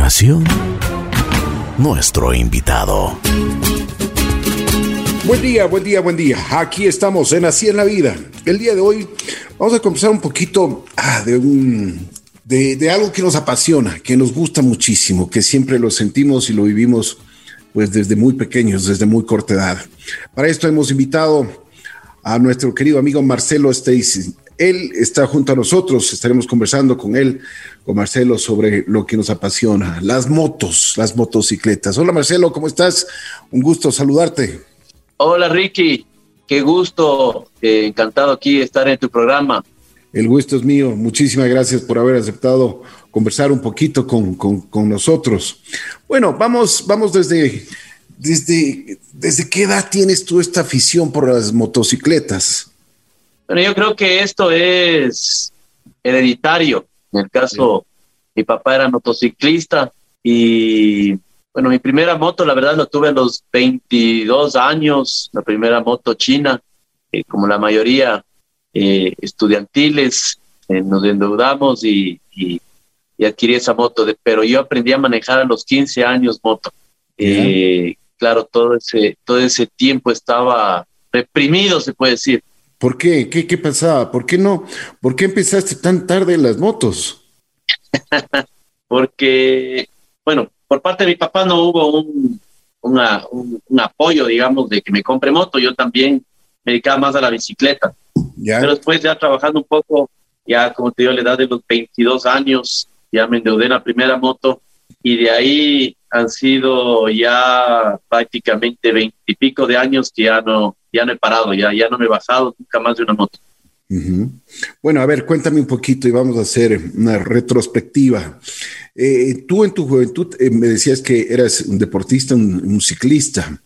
continuación, nuestro invitado. Buen día, buen día, buen día. Aquí estamos en Así en la Vida. El día de hoy vamos a conversar un poquito ah, de, un, de, algo que nos apasiona, que nos gusta muchísimo, que siempre lo sentimos y lo vivimos pues desde muy pequeños, desde muy corta edad. Para esto hemos invitado a nuestro querido amigo Marcelo Stacy. Él está junto a nosotros, estaremos conversando con él, con Marcelo, sobre lo que nos apasiona, las motos, las motocicletas. Hola Marcelo, ¿cómo estás? Un gusto saludarte. Hola Ricky, qué gusto, eh, encantado aquí estar en tu programa. El gusto es mío, muchísimas gracias por haber aceptado conversar un poquito con, con, con nosotros. Bueno, vamos, vamos desde, desde, desde qué edad tienes tú esta afición por las motocicletas. Bueno, yo creo que esto es hereditario. En el caso, mi papá era motociclista y bueno, mi primera moto, la verdad, lo tuve a los 22 años, la primera moto china, eh, como la mayoría eh, estudiantiles, eh, nos endeudamos y, y, y, adquirí esa moto, de, pero yo aprendí a manejar a los 15 años moto. claro, todo ese, todo ese tiempo estaba reprimido, se puede decir. ¿Por qué? ¿Qué, qué pasaba? ¿Por qué no? ¿Por qué empezaste tan tarde en las motos? Porque, bueno, por parte de mi papá no hubo un, una, un, un, apoyo, digamos, de que me compre moto. Yo también me dedicaba más a la bicicleta. ¿Ya? Pero después ya trabajando un poco, ya como te digo, a la edad de los 22 años, ya me endeudé en la primera moto y de ahí han sido ya prácticamente veintipico de años que ya no, ya no he parado, ya, ya no me he bajado nunca más de una moto. Uh -huh. Bueno, a ver, cuéntame un poquito y vamos a hacer una retrospectiva. Eh, tú en tu juventud eh, me decías que eras un deportista, un, un ciclista.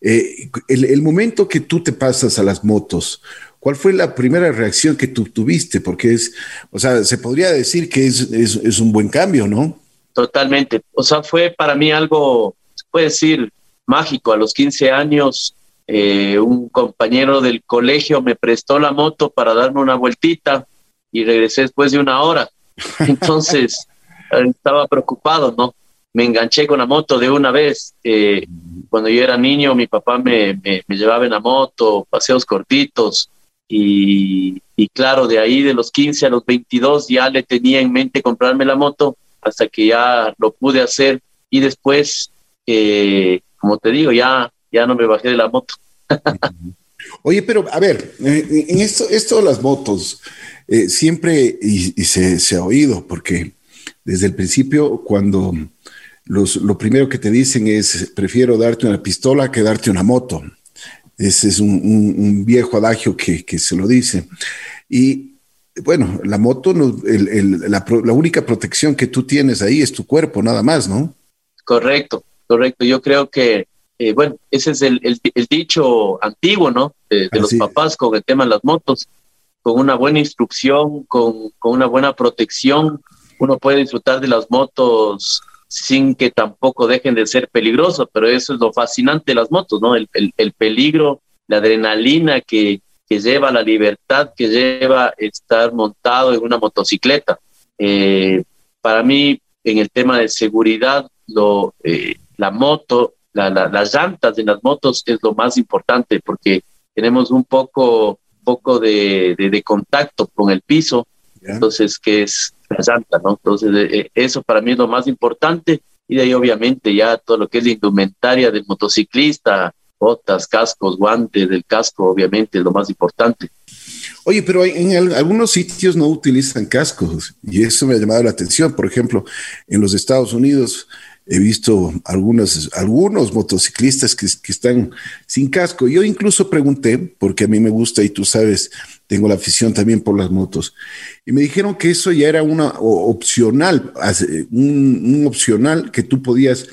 Eh, el, el, momento que tú te pasas a las motos, ¿cuál fue la primera reacción que tú tuviste? Porque es, o sea, se podría decir que es, es, es un buen cambio, ¿no? Totalmente. O sea, fue para mí algo, se puede decir, mágico. A los 15 años, eh, un compañero del colegio me prestó la moto para darme una vueltita y regresé después de una hora. Entonces, estaba preocupado, ¿no? Me enganché con la moto de una vez. Eh, cuando yo era niño, mi papá me, me, me, llevaba en la moto, paseos cortitos. Y, y claro, de ahí de los 15 a los 22 ya le tenía en mente comprarme la moto hasta que ya lo pude hacer y después, eh, como te digo, ya, ya no me bajé de la moto. Oye, pero a ver, eh, en esto, esto de las motos, eh, siempre, se, ha oído, porque desde el principio, cuando los, lo primero que te dicen es, prefiero darte una pistola que darte una moto. Ese es un, viejo adagio que, se lo dice. Y bueno, la moto, la, única protección que tú tienes ahí es tu cuerpo, nada más, ¿no? Correcto, correcto. Yo creo que, eh, bueno, ese es el, el, el, dicho antiguo, ¿no? De, de los papás con el tema de las motos. Con una buena instrucción, con, con una buena protección, uno puede disfrutar de las motos sin que tampoco dejen de ser peligrosas, pero eso es lo fascinante de las motos, ¿no? El, el, el peligro, la adrenalina que, que, lleva la libertad, que lleva estar montado en una motocicleta. Eh, para mí, en el tema de seguridad, lo, eh, la moto, la, la, las llantas de las motos es lo más importante porque tenemos un poco, poco de, de, de contacto con el piso, entonces, que es la llanta, ¿no? Entonces, eh, eso para mí es lo más importante y de ahí obviamente ya todo lo que es la indumentaria del motociclista, botas, cascos, guantes, del casco obviamente es lo más importante. Oye, pero en algunos sitios no utilizan cascos y eso me ha llamado la atención. Por ejemplo, en los Estados Unidos he visto algunos, algunos motociclistas que, están sin casco. Yo incluso pregunté, porque a mí me gusta y tú sabes, tengo la afición también por las motos, y me dijeron que eso ya era una opcional, un, un opcional que tú podías,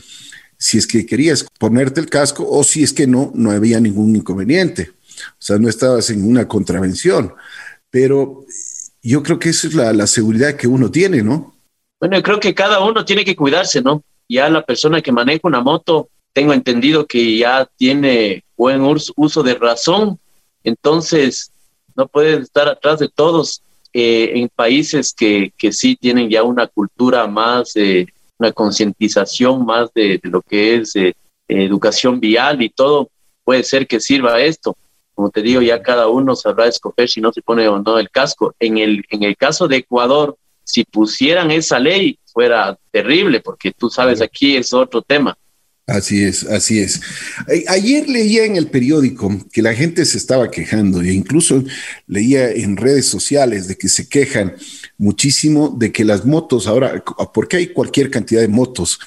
si es que querías ponerte el casco o si es que no, no había ningún inconveniente. O sea, no estabas en una contravención. Pero yo creo que esa es la, la seguridad que uno tiene, ¿no? Bueno, yo creo que cada uno tiene que cuidarse, ¿no? Ya la persona que maneja una moto, tengo entendido que ya tiene buen uso de razón, entonces no puede estar atrás de todos. Eh, en países que, que sí tienen ya una cultura más, eh, una concientización más de, lo que es eh, educación vial y todo, puede ser que sirva esto. Como te digo, ya cada uno sabrá escoger si no se pone o no el casco. En el, en el caso de Ecuador, si pusieran esa ley, fuera terrible, porque tú sabes, aquí es otro tema. Así es, así es. Ayer leía en el periódico que la gente se estaba quejando e incluso leía en redes sociales de que se quejan muchísimo de que las motos ahora, porque hay cualquier cantidad de motos,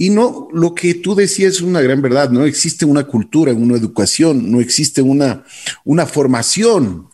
y no, lo que tú decías es una gran verdad, no existe una cultura, una educación, no existe una, una formación.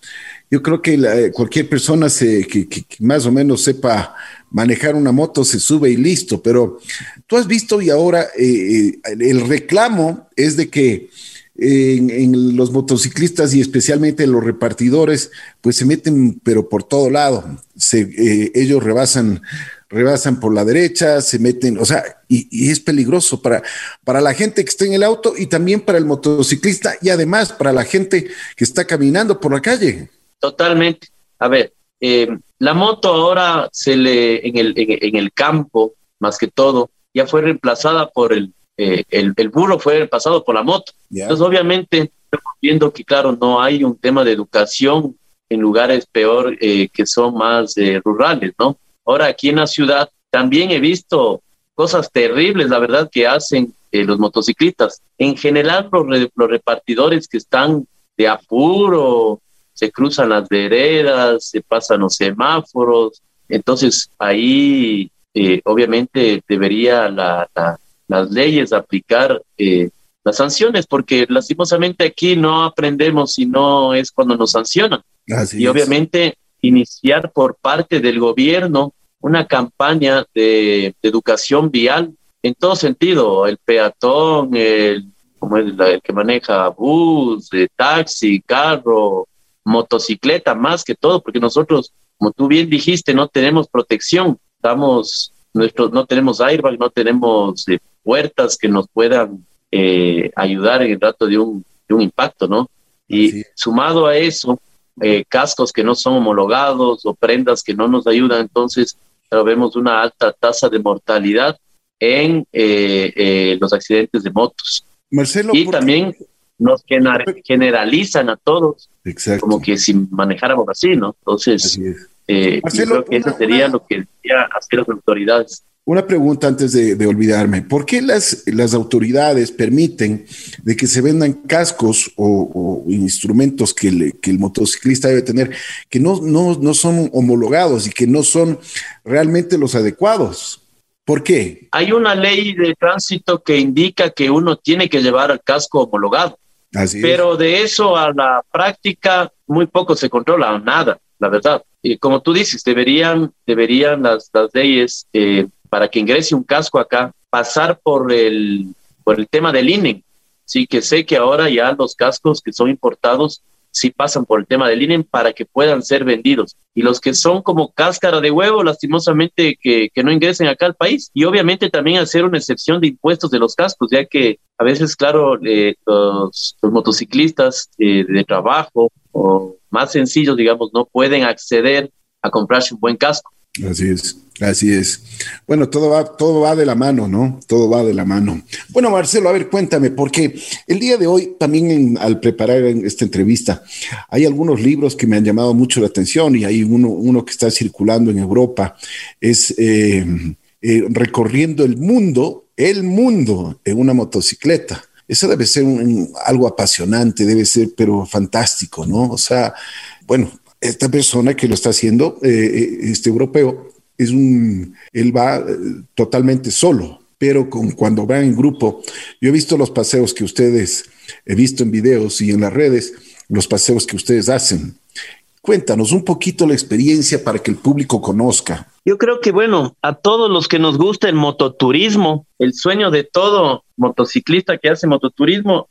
Yo creo que cualquier persona se, que, más o menos sepa manejar una moto se sube y listo, pero tú has visto y ahora eh, eh, el reclamo es de que en, los motociclistas y especialmente los repartidores, pues se meten pero por todo lado, se, eh, ellos rebasan rebasan por la derecha, se meten, o sea, y, es peligroso para, para la gente que está en el auto y también para el motociclista y además para la gente que está caminando por la calle. Totalmente. A ver, eh, la moto ahora se le, en el, en, el campo, más que todo, ya fue reemplazada por el, eh, el, el, burro, fue reemplazado por la moto. Entonces, obviamente, estamos viendo que, claro, no hay un tema de educación en lugares peor eh, que son más rurales, ¿no? Ahora aquí en la ciudad también he visto cosas terribles, la verdad, que hacen eh, los motociclistas. En general, los, repartidores que están de apuro, se cruzan las veredas, se pasan los semáforos. Entonces, ahí eh, obviamente debería las leyes aplicar eh, las sanciones, porque lastimosamente aquí no aprendemos si no es cuando nos sancionan. y obviamente iniciar por parte del gobierno una campaña de, educación vial en todo sentido, el peatón, el, como el, el que maneja bus, de taxi, carro, motocicleta, más que todo, porque nosotros, como tú bien dijiste, no tenemos protección, estamos, nuestro, no tenemos airbag, no tenemos eh, puertas que nos puedan eh, ayudar en el rato de un, de un impacto, ¿no? Y sumado a eso, eh, cascos que no son homologados o prendas que no nos ayudan, entonces vemos una alta tasa de mortalidad en eh, eh, los accidentes de motos. Marcelo, y también nos generalizan a todos como que si manejáramos así, ¿no? Entonces, eh, creo que eso sería lo que deberían hacer las autoridades. Una pregunta antes de, olvidarme. ¿Por qué las, las autoridades permiten de que se vendan cascos o, instrumentos que, el motociclista debe tener que no, no, no son homologados y que no son realmente los adecuados? ¿Por qué? Hay una ley de tránsito que indica que uno tiene que llevar el casco homologado. Pero de eso a la práctica muy poco se controla, nada, la verdad. Y como tú dices, deberían, deberían las, las leyes eh, para que ingrese un casco acá, pasar por el, por el tema del INE. Sí, que sé que ahora ya los cascos que son importados sí pasan por el tema del INE para que puedan ser vendidos. Y los que son como cáscara de huevo, lastimosamente, que, que no ingresen acá al país. Y obviamente también hacer una excepción de impuestos de los cascos, ya que a veces, claro, eh, los, motociclistas eh, de trabajo o más sencillos, digamos, no pueden acceder a comprarse un buen casco. Así es. Así es. Bueno, todo va, todo va de la mano, ¿no? Todo va de la mano. Bueno, Marcelo, a ver, cuéntame, porque el día de hoy, también al preparar esta entrevista, hay algunos libros que me han llamado mucho la atención y hay uno, que está circulando en Europa, es eh, eh, recorriendo el mundo, el mundo en una motocicleta. Eso debe ser algo apasionante, debe ser, pero fantástico, ¿no? O sea, bueno, esta persona que lo está haciendo, eh, este europeo, es un, él va eh, totalmente solo, pero con, cuando va en grupo, yo he visto los paseos que ustedes, he visto en videos y en las redes, los paseos que ustedes hacen. Cuéntanos un poquito la experiencia para que el público conozca. Yo creo que, bueno, a todos los que nos gusta el mototurismo, el sueño de todo motociclista que hace mototurismo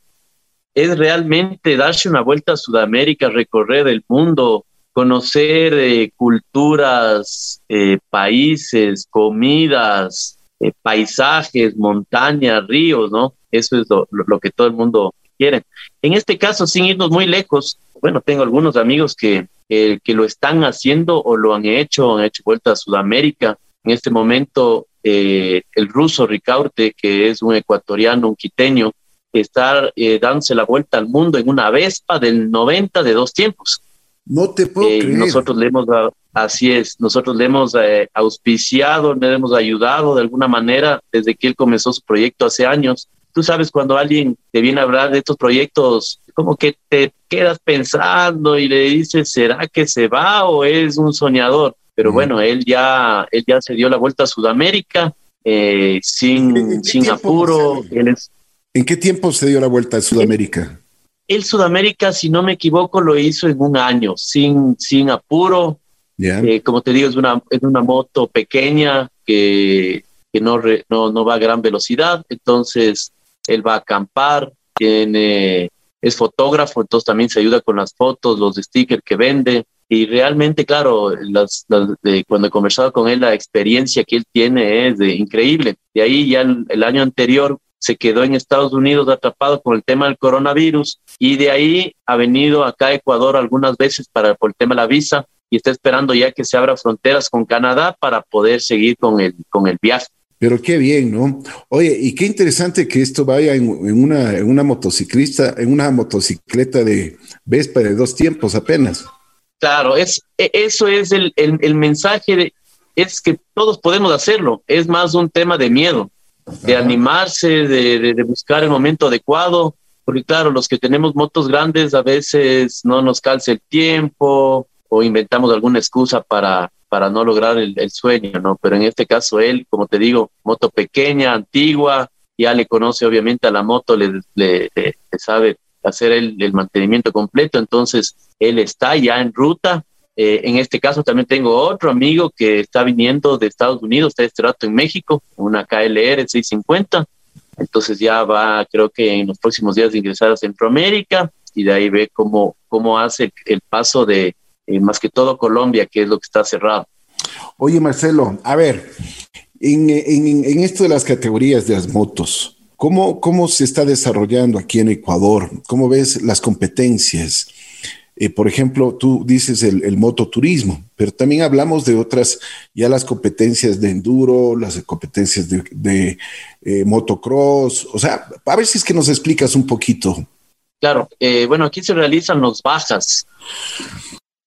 es realmente darse una vuelta a Sudamérica, recorrer el mundo, conocer eh, culturas, eh, países, comidas, eh, paisajes, montañas, ríos, ¿no? Eso es lo, que todo el mundo quiere. En este caso, sin irnos muy lejos, bueno, tengo algunos amigos que, que lo están haciendo o lo han hecho, han hecho vuelta a Sudamérica. En este momento eh, el ruso Ricaurte, que es un ecuatoriano, un quiteño, está dándose la vuelta al mundo en una Vespa del 90 de dos tiempos. No te puedo creer. Nosotros le hemos, así es, nosotros le hemos auspiciado, le hemos ayudado de alguna manera desde que él comenzó su proyecto hace años. Tú sabes, cuando alguien te viene a hablar de estos proyectos, como que te quedas pensando y le dices, ¿será que se va o es un soñador? Pero bueno, él ya, él ya se dio la vuelta a Sudamérica eh, sin, sin apuro. ¿En qué tiempo se dio la vuelta a Sudamérica? El, Sudamérica, si no me equivoco, lo hizo en un año, sin, sin apuro. Eh, como te digo, es una, es una moto pequeña que, que no, no, no va a gran velocidad, entonces él va a acampar, tiene, es fotógrafo, entonces también se ayuda con las fotos, los stickers que vende, y realmente, claro, las, cuando he conversado con él, la experiencia que él tiene es de, increíble. De ahí ya el, año anterior se quedó en Estados Unidos atrapado con el tema del coronavirus y de ahí ha venido acá a Ecuador algunas veces para por el tema de la visa y está esperando ya que se abra fronteras con Canadá para poder seguir con el, con el viaje. Pero qué bien, ¿no? Oye, y qué interesante que esto vaya en, una, en una motociclista, en una motocicleta de Vespa de dos tiempos apenas. Claro, es, e, eso es el, el, mensaje, de, es que todos podemos hacerlo, es más un tema de miedo, de animarse, de, de, buscar el momento adecuado, porque claro, los que tenemos motos grandes a veces no nos calce el tiempo o inventamos alguna excusa para, para no lograr el, sueño, ¿no? Pero en este caso él, como te digo, moto pequeña, antigua, ya le conoce obviamente a la moto, le, le sabe hacer el, el, mantenimiento completo, entonces él está ya en ruta. Eh, en este caso también tengo otro amigo que está viniendo de Estados Unidos, está rato en México, una KLR 650, entonces ya va, creo que en los próximos días de ingresar a Centroamérica y de ahí ve cómo, cómo hace el paso de eh, más que todo Colombia, que es lo que está cerrado. Oye, Marcelo, a ver, en, en, en esto de las categorías de las motos, ¿Cómo, ¿Cómo se está desarrollando aquí en Ecuador? ¿Cómo ves las competencias? Eh, por ejemplo, tú dices el, mototurismo, pero también hablamos de otras, ya las competencias de enduro, las competencias de, eh, motocross, o sea, a ver si es que nos explicas un poquito. Claro, eh, bueno, aquí se realizan los bajas,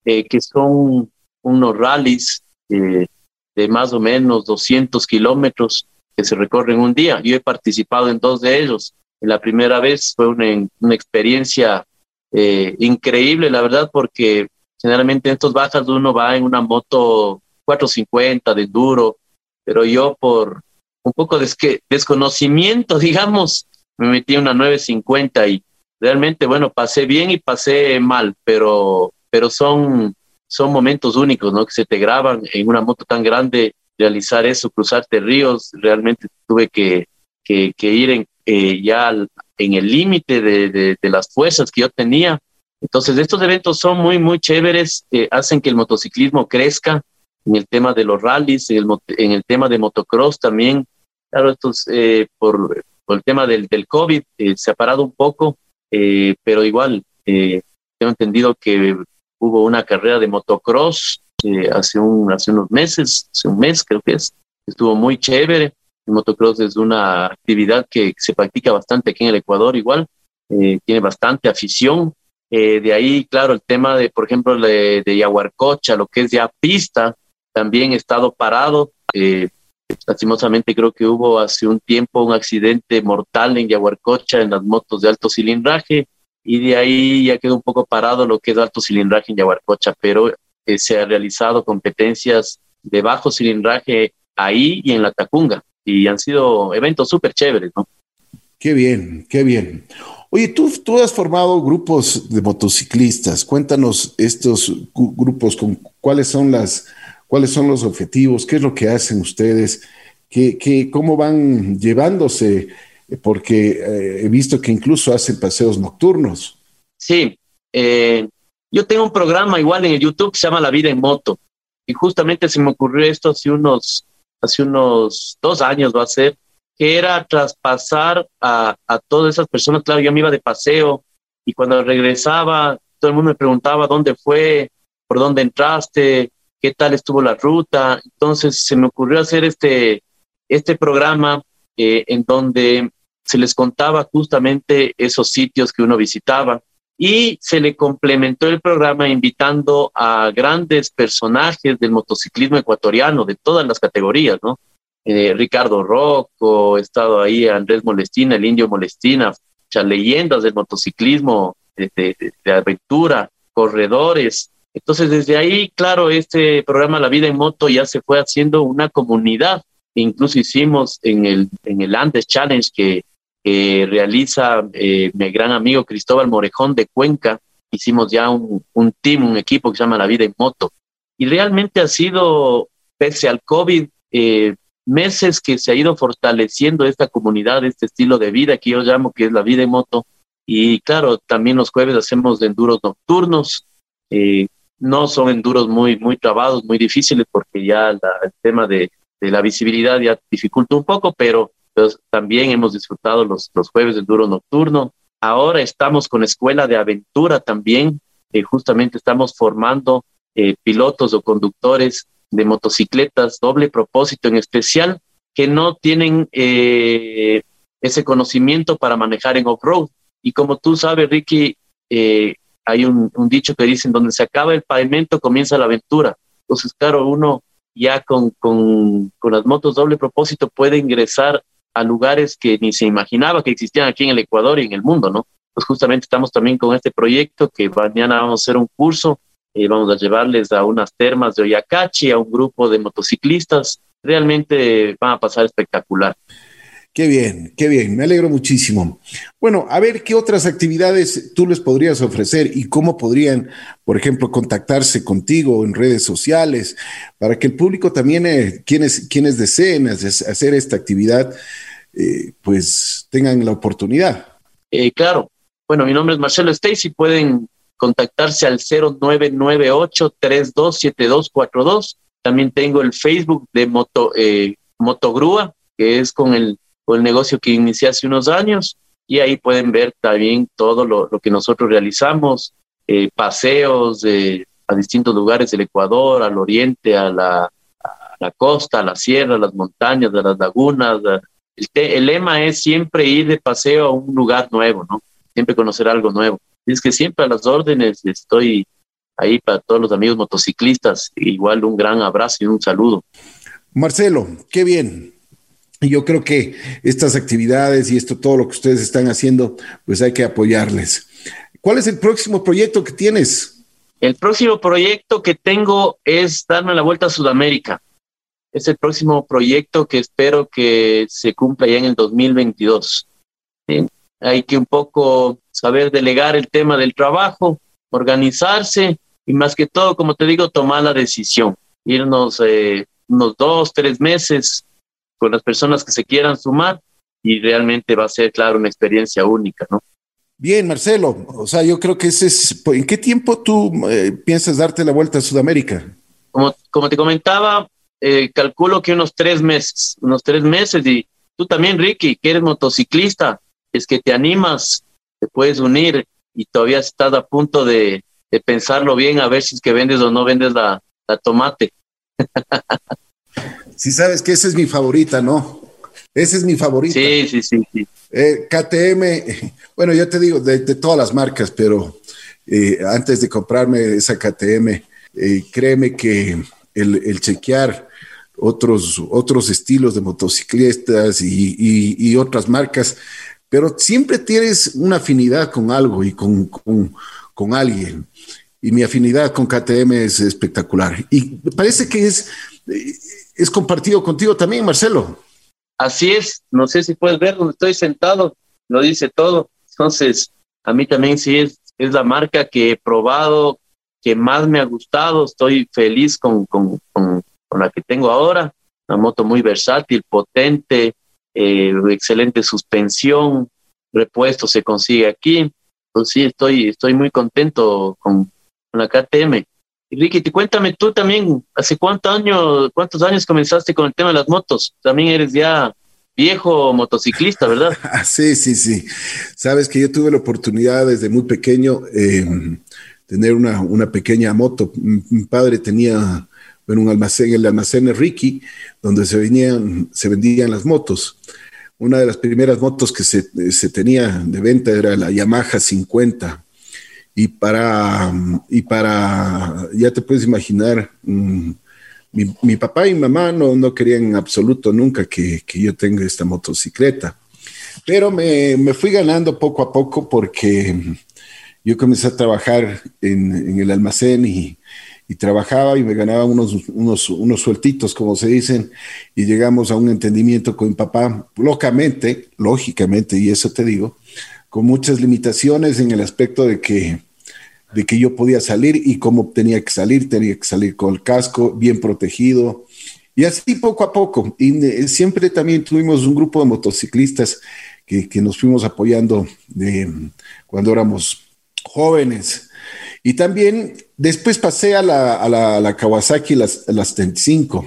que son unos rallies de más o menos 200 kilómetros que se recorren un día. Yo he participado en dos de ellos. La primera vez fue una, una experiencia eh, increíble, la verdad, porque generalmente en estos bajas uno va en una moto 450 de duro, pero yo por un poco de desconocimiento, digamos, me metí en una 950 y realmente, bueno, pasé bien y pasé mal, pero, pero son, son momentos únicos, ¿no? Que se te graban en una moto tan grande realizar eso, cruzarte ríos, realmente tuve que, que, ir en, eh, ya en el límite de, de, las fuerzas que yo tenía. Entonces, estos eventos son muy, muy chéveres, eh, hacen que el motociclismo crezca en el tema de los rallies, en el, en el tema de motocross también. Claro, estos, eh, por, por, el tema del, del COVID se ha parado un poco, pero igual tengo entendido que hubo una carrera de motocross eh, hace, un, hace unos meses, hace un mes creo que es, estuvo muy chévere. El motocross es una actividad que se practica bastante aquí en el Ecuador igual, eh, tiene bastante afición. Eh, de ahí, claro, el tema de, por ejemplo, de, de Yaguarcocha, lo que es ya pista, también ha estado parado. lastimosamente creo que hubo hace un tiempo un accidente mortal en Yaguarcocha en las motos de alto cilindraje y de ahí ya quedó un poco parado lo que es alto cilindraje en Yaguarcocha, pero se ha realizado competencias de bajo cilindraje ahí y en la Tacunga. Y han sido eventos súper chéveres, ¿no? Qué bien, qué bien. Oye, tú, tú has formado grupos de motociclistas. Cuéntanos estos grupos, con cuáles son las, cuáles son los objetivos, qué es lo que hacen ustedes, qué, qué cómo van llevándose, porque eh, he visto que incluso hacen paseos nocturnos. Sí, eh, yo tengo un programa igual en el YouTube que se llama La Vida en Moto. Y justamente se me ocurrió esto hace unos, hace unos dos años, va a ser, que era traspasar a, a todas esas personas. Claro, yo me iba de paseo y cuando regresaba, todo el mundo me preguntaba dónde fue, por dónde entraste, qué tal estuvo la ruta. Entonces se me ocurrió hacer este, este programa eh, en donde se les contaba justamente esos sitios que uno visitaba y se le complementó el programa invitando a grandes personajes del motociclismo ecuatoriano de todas las categorías, ¿no? Eh, Ricardo Rocco, he estado ahí Andrés Molestina, el indio Molestina, muchas leyendas del motociclismo de, de, aventura, corredores. Entonces, desde ahí, claro, este programa La Vida en Moto ya se fue haciendo una comunidad. Incluso hicimos en el, en el Andes Challenge que realiza eh, mi gran amigo Cristóbal Morejón de Cuenca. Hicimos ya un, un team, un equipo que se llama La Vida en Moto. Y realmente ha sido, pese al COVID, eh, meses que se ha ido fortaleciendo esta comunidad, este estilo de vida que yo llamo que es la vida en moto. Y claro, también los jueves hacemos enduros nocturnos. Eh, no son enduros muy, muy trabados, muy difíciles, porque ya el tema de, de, la visibilidad ya dificulta un poco, pero también hemos disfrutado los, los jueves del duro nocturno. Ahora estamos con Escuela de Aventura también. Eh, justamente estamos formando eh, pilotos o conductores de motocicletas doble propósito en especial que no tienen eh, ese conocimiento para manejar en off-road. Y como tú sabes, Ricky, hay un, un, dicho que dicen, donde se acaba el pavimento comienza la aventura. Entonces, claro, uno ya con, con, con las motos doble propósito puede ingresar a lugares que ni se imaginaba que existían aquí en el Ecuador y en el mundo, ¿no? Pues justamente estamos también con este proyecto que mañana vamos a hacer un curso, eh, vamos a llevarles a unas termas de Oyacachi, a un grupo de motociclistas, realmente van a pasar espectacular. Qué bien, qué bien, me alegro muchísimo. Bueno, a ver qué otras actividades tú les podrías ofrecer y cómo podrían, por ejemplo, contactarse contigo en redes sociales para que el público también, eh, quienes, quienes deseen hacer esta actividad, eh, pues tengan la oportunidad. Eh, claro, bueno, mi nombre es Marcelo Stacy, pueden contactarse al 0998-327242. También tengo el Facebook de Moto, Motogrúa, que es con el el negocio que inicié hace unos años y ahí pueden ver también todo lo, que nosotros realizamos, eh, paseos a distintos lugares del Ecuador, al oriente, a la, costa, a la sierra, a las montañas, a las lagunas. el, lema es siempre ir de paseo a un lugar nuevo, ¿no? Siempre conocer algo nuevo. es que siempre a las órdenes estoy ahí para todos los amigos motociclistas. Igual un gran abrazo y un saludo. Marcelo, qué bien. Y yo creo que estas actividades y esto, todo lo que ustedes están haciendo, pues hay que apoyarles. ¿Cuál es el próximo proyecto que tienes? El próximo proyecto que tengo es darme la vuelta a Sudamérica. Es el próximo proyecto que espero que se cumpla ya en el 2022. Hay que un poco saber delegar el tema del trabajo, organizarse y más que todo, como te digo, tomar la decisión. Irnos eh, unos dos, tres meses con las personas que se quieran sumar y realmente va a ser, claro, una experiencia única, ¿no? Bien, Marcelo, o sea, yo creo que ese es, ¿en qué tiempo tú eh, piensas darte la vuelta a Sudamérica? Como, como te comentaba, eh, calculo que unos tres meses, unos tres meses y tú también, Ricky, que eres motociclista, es que te animas, te puedes unir y todavía estás a punto de, de pensarlo bien a ver si es que vendes o no vendes la, la tomate. Si sabes que esa es mi favorita, ¿no? Esa es mi favorita. Sí, sí, sí. sí. Eh, KTM, bueno, yo te digo, de, todas las marcas, pero eh, antes de comprarme esa KTM, eh, créeme que el, chequear otros, otros estilos de motociclistas y, otras marcas, pero siempre tienes una afinidad con algo y con, con, con alguien. Y mi afinidad con KTM es espectacular. Y parece que es es compartido contigo también, Marcelo. Así es, no sé si puedes ver donde estoy sentado, lo dice todo. Entonces, a mí también sí es, es la marca que he probado, que más me ha gustado, estoy feliz con, con, con, la que tengo ahora, una moto muy versátil, potente, eh, excelente suspensión, repuesto se consigue aquí. Entonces sí, estoy, estoy muy contento con, con la KTM. Ricky, te cuéntame tú también, ¿hace cuántos años, cuántos años comenzaste con el tema de las motos? También eres ya viejo motociclista, ¿verdad? sí, sí, sí. Sabes que yo tuve la oportunidad desde muy pequeño eh, tener una, una, pequeña moto. Mi padre tenía en un almacén, el almacén de Ricky, donde se, venían, se vendían las motos. Una de las primeras motos que se, se tenía de venta era la Yamaha 50. Y para, y para ya te puedes imaginar, mm, mi, papá y mamá no, no querían en absoluto nunca que, que yo tenga esta motocicleta. Pero me, me, fui ganando poco a poco porque yo comencé a trabajar en, el almacén y, y, trabajaba y me ganaba unos, unos, unos sueltitos, como se dicen, y llegamos a un entendimiento con mi papá, locamente, lógicamente, y eso te digo, con muchas limitaciones en el aspecto de que, de que yo podía salir y cómo tenía que salir, tenía que salir con el casco bien protegido. Y así poco a poco. Y eh, siempre también tuvimos un grupo de motociclistas que, que nos fuimos apoyando de, cuando éramos jóvenes. Y también después pasé a la, a la, a la Kawasaki, las, las 35.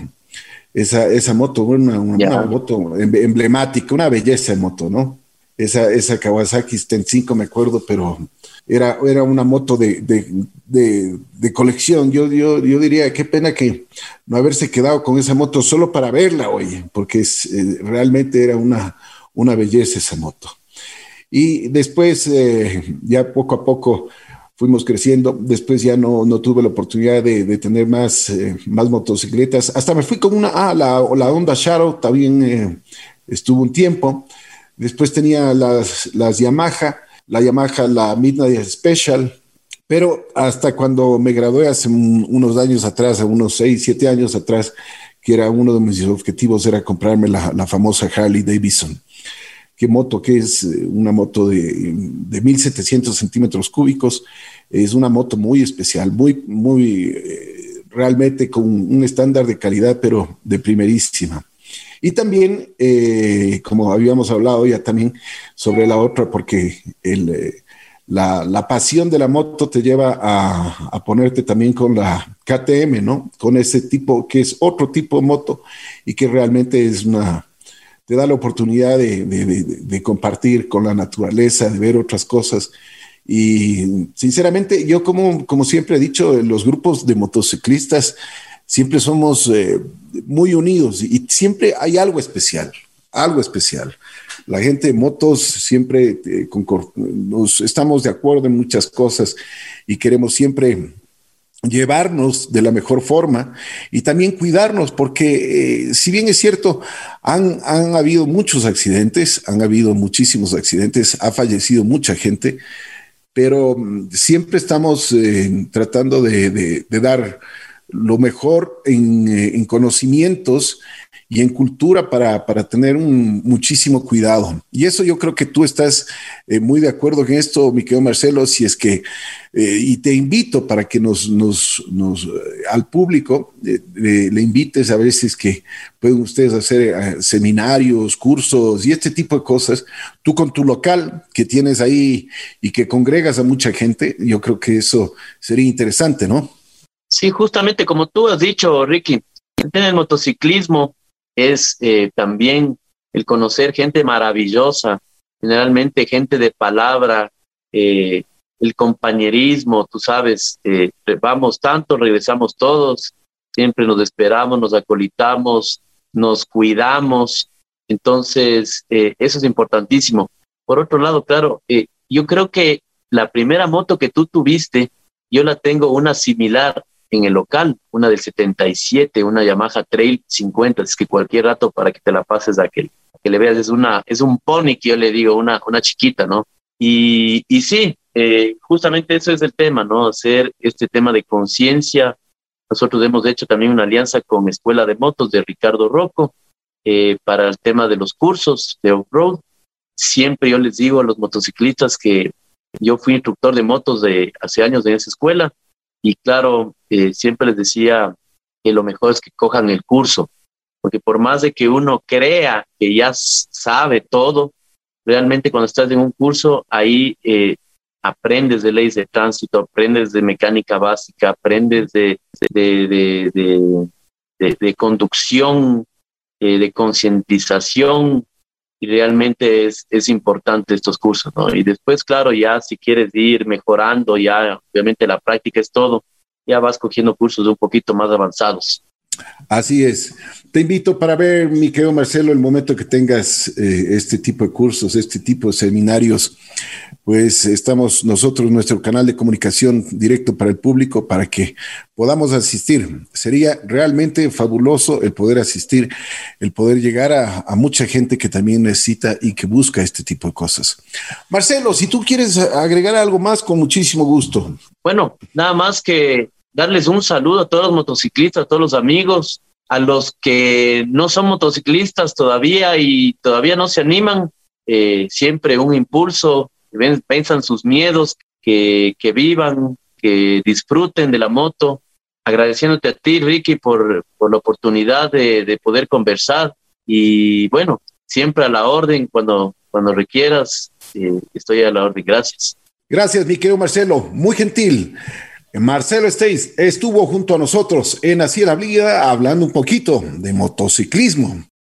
Esa, esa moto, una, una moto emblemática, una belleza de moto, ¿no? Esa, esa Kawasaki 35, me acuerdo, pero era, era una moto de, de, de, colección. Yo, yo, yo, diría, qué pena que no haberse quedado con esa moto solo para verla, oye, porque eh, realmente era una, una belleza esa moto. Y después, eh, ya poco a poco fuimos creciendo. Después ya no, no tuve la oportunidad de, de tener más, eh, más motocicletas. Hasta me fui con una, ah, la, la Honda Shadow también estuvo un tiempo. Después tenía las, las Yamaha, la Yamaha, la Midnight Special. Pero hasta cuando me gradué hace unos años atrás, unos 6, 7 años atrás, que era uno de mis objetivos, era comprarme la, la famosa Harley Davidson qué moto, que es eh, una moto de, de 1700 centímetros cúbicos. Es una moto muy especial, muy, muy, eh, realmente con un estándar de calidad, pero de primerísima. Y también, eh, como habíamos hablado ya también sobre la otra, porque el, eh, la, la, pasión de la moto te lleva a, a, ponerte también con la KTM, ¿no? Con ese tipo, que es otro tipo de moto y que realmente es una, te da la oportunidad de, de, de, de, compartir con la naturaleza, de ver otras cosas. Y sinceramente, yo como, como siempre he dicho, los grupos de motociclistas siempre somos eh, muy unidos y siempre hay algo especial, algo especial. La gente de motos siempre eh, estamos de acuerdo en muchas cosas y queremos siempre llevarnos de la mejor forma y también cuidarnos, porque eh, si bien es cierto, han, han habido muchos accidentes, han habido muchísimos accidentes, ha fallecido mucha gente, pero mm, siempre estamos tratando de, dar lo mejor en, eh, en conocimientos y en cultura para, para tener un muchísimo cuidado. Y eso yo creo que tú estás eh, muy de acuerdo en esto, mi querido Marcelo, si es que, eh, y te invito para que nos, nos, nos al público le invites a ver si es que pueden ustedes hacer seminarios, cursos y este tipo de cosas. Tú con tu local que tienes ahí y que congregas a mucha gente, yo creo que eso sería interesante, ¿no? Sí, justamente como tú has dicho, Ricky, en el motociclismo es eh, también el conocer gente maravillosa, generalmente gente de palabra, eh, el compañerismo, tú sabes, eh, vamos tanto, regresamos todos, siempre nos esperamos, nos acolitamos, nos cuidamos, entonces eh, eso es importantísimo. Por otro lado, claro, eh, yo creo que la primera moto que tú tuviste, yo la tengo una similar en el local, una del 77, una Yamaha Trail 50, es que cualquier rato para que te la pases a que, que le veas, es una, es un pony que yo le digo, una, una chiquita, ¿no? Y, y sí, eh, justamente eso es el tema, ¿no? Hacer este tema de conciencia. Nosotros hemos hecho también una alianza con Escuela de Motos de Ricardo Rocco eh, para el tema de los cursos de off-road. Siempre yo les digo a los motociclistas que yo fui instructor de motos de hace años en esa escuela y claro, eh, siempre les decía que lo mejor es que cojan el curso, porque por más de que uno crea que ya sabe todo, realmente cuando estás en un curso, ahí eh, aprendes de leyes de tránsito, aprendes de mecánica básica, aprendes de, de, de, conducción, eh, de concientización, y realmente es, es importante estos cursos, ¿no? Y después, claro, ya si quieres ir mejorando, ya obviamente la práctica es todo, ya vas cogiendo cursos un poquito más avanzados. Así es. Te invito para ver, mi querido Marcelo, el momento que tengas eh, este tipo de cursos, este tipo de seminarios, pues estamos nosotros, nuestro canal de comunicación directo para el público, para que podamos asistir. Sería realmente fabuloso el poder asistir, el poder llegar a, a mucha gente que también necesita y que busca este tipo de cosas. Marcelo, si tú quieres agregar algo más, con muchísimo gusto. Bueno, nada más que darles un saludo a todos los motociclistas, a todos los amigos, a los que no son motociclistas todavía y todavía no se animan, eh, siempre un impulso, piensan sus miedos, que, que vivan, que disfruten de la moto. Agradeciéndote a ti, Ricky, por, por la oportunidad de, de, poder conversar y bueno, siempre a la orden cuando, cuando requieras, eh, estoy a la orden. Gracias. Gracias, mi querido Marcelo, muy gentil. Marcelo Esteis estuvo junto a nosotros en Así la hablando un poquito de motociclismo.